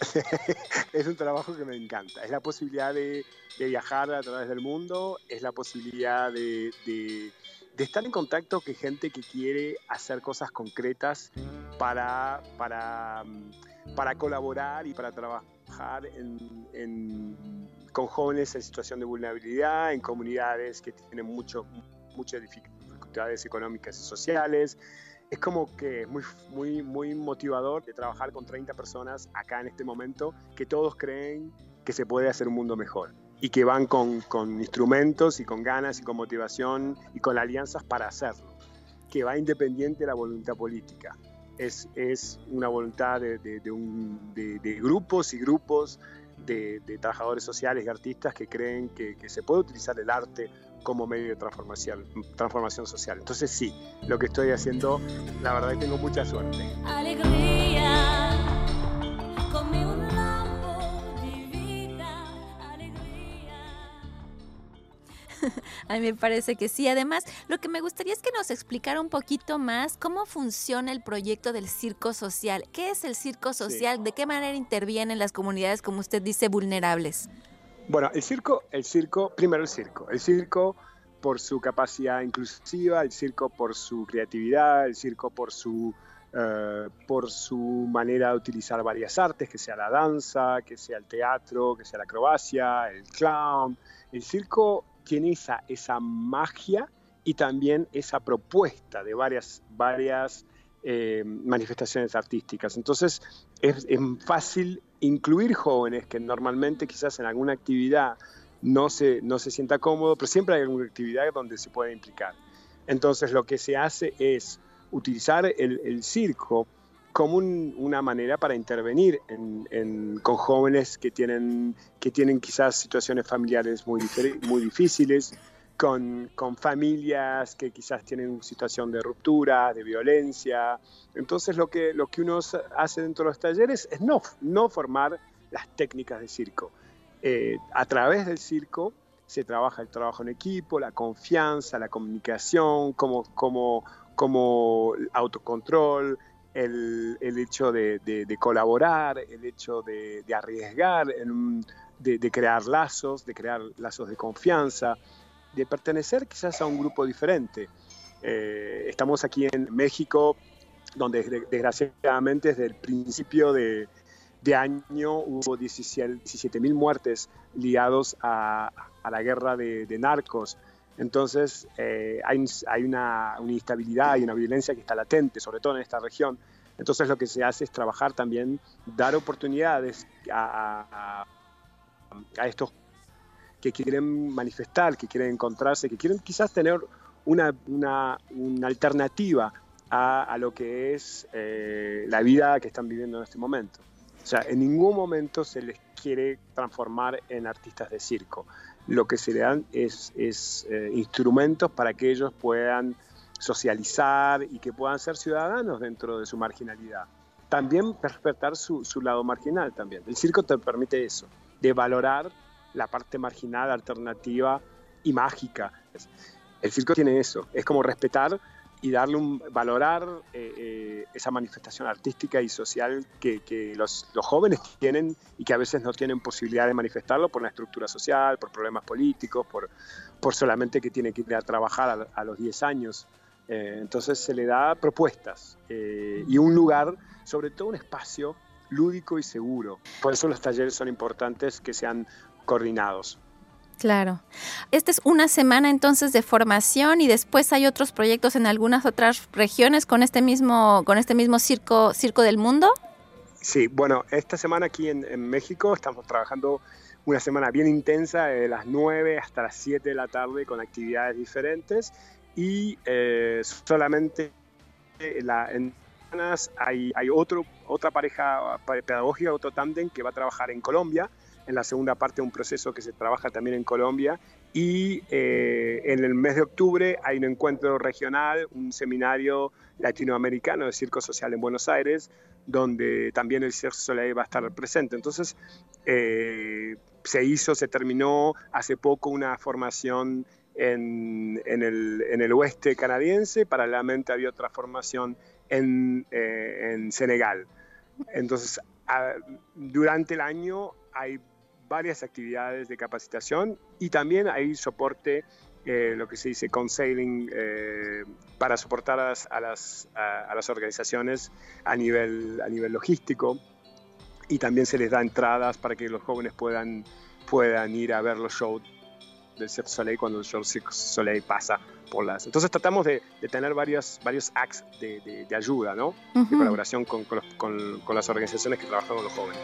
es un trabajo que me encanta. Es la posibilidad de, viajar a través del mundo, es la posibilidad de, estar en contacto con gente que quiere hacer cosas concretas para, para, para colaborar y para trabajar con jóvenes en situación de vulnerabilidad, en comunidades que tienen mucho, muchas dificultades económicas y sociales es como que muy, muy, muy motivador de trabajar con 30 personas acá en este momento que todos creen que se puede hacer un mundo mejor y que van con, con instrumentos y con ganas y con motivación y con alianzas para hacerlo, que va independiente de la voluntad política. Es, es una voluntad de, de, un, de, grupos y grupos de, trabajadores sociales y artistas que creen que, se puede utilizar el arte como medio de transformación, social. Entonces sí, lo que estoy haciendo, la verdad que tengo mucha suerte. A mí me parece que sí. Además, lo que me gustaría es que nos explicara un poquito más cómo funciona el proyecto del circo social. ¿Qué es el circo social? ¿De qué manera interviene en las comunidades, como usted dice, vulnerables? Bueno, el circo, el circo, primero el circo. El circo por su capacidad inclusiva, el circo por su creatividad, el circo por su, eh, por su manera de utilizar varias artes, que sea la danza, que sea el teatro, que sea la acrobacia, el clown. El circo tiene esa, esa magia y también esa propuesta de varias, varias eh, manifestaciones artísticas. Entonces es, fácil incluir jóvenes que normalmente quizás en alguna actividad no se, no se sienta cómodo, pero siempre hay alguna actividad donde se puede implicar. Entonces lo que se hace es utilizar el, circo como una manera para intervenir con jóvenes que tienen, que tienen quizás situaciones familiares muy, muy difíciles, con, con, familias que quizás tienen situación de ruptura, de violencia. Entonces lo que, lo que uno hace dentro de los talleres es no, no formar las técnicas de circo. Eh, a través del circo se trabaja el trabajo en equipo, la confianza, la comunicación, como, como, como autocontrol, el, hecho de, colaborar, el hecho de, arriesgar, de, crear lazos, de crear lazos de confianza de pertenecer quizás a un grupo diferente. Eh, estamos aquí en México, donde desgraciadamente desde el principio de, año hubo 17.000 muertes ligados a, la guerra de, narcos. Entonces eh, hay, hay una, instabilidad y una violencia que está latente, sobre todo en esta región. Entonces lo que se hace es trabajar también, dar oportunidades a, estos que quieren manifestar, que quieren encontrarse, que quieren quizás tener una, una, una alternativa a, a, lo que es eh, la vida que están viviendo en este momento. O sea, en ningún momento se les quiere transformar en artistas de circo. Lo que se le dan es, es eh, instrumentos para que ellos puedan socializar y que puedan ser ciudadanos dentro de su marginalidad. También respetar su, su lado marginal también. El circo te permite eso, de valorar la parte marginal, alternativa y mágica. El circo tiene eso, es como respetar y darle un valorar eh, eh, esa manifestación artística y social que, los, jóvenes tienen y que a veces no tienen posibilidad de manifestarlo por la estructura social, por problemas políticos, por, por solamente que tiene que ir a trabajar a, los 10 años. Eh, entonces se le da propuestas y un lugar, sobre todo un espacio lúdico y seguro. Por eso los talleres son importantes que sean coordinados. Claro. Esta es una semana entonces de formación y después hay otros proyectos en algunas otras regiones con este mismo, con este mismo circo, circo del mundo. Sí, bueno, esta semana aquí en, México estamos trabajando una semana bien intensa, de las 9 hasta las 7 de la tarde con actividades diferentes y eh, solamente la, en hay, hay otro, otra pareja pedagógica, otro tándem que va a trabajar en Colombia en la segunda parte un proceso que se trabaja también en Colombia. Y eh, en el mes de octubre hay un encuentro regional, un seminario latinoamericano de circo social en Buenos Aires, donde también el Circo Soleil va a estar presente. Entonces, eh, se hizo, se terminó hace poco una formación en, en, el, en el, oeste canadiense, paralelamente había otra formación en, eh, en Senegal. Entonces, durante el año hay varias actividades de capacitación y también hay soporte, eh, lo que se dice counseling, eh, para soportar a las, a las, a, las, organizaciones a nivel, a nivel logístico y también se les da entradas para que los jóvenes puedan, puedan ir a ver los shows del Cirque Soleil cuando el show Cirque Soleil pasa por las... Entonces tratamos de, de tener varios, varios acts de, de, de ayuda, ¿no? De colaboración con, con, con, con las organizaciones que trabajan con los jóvenes.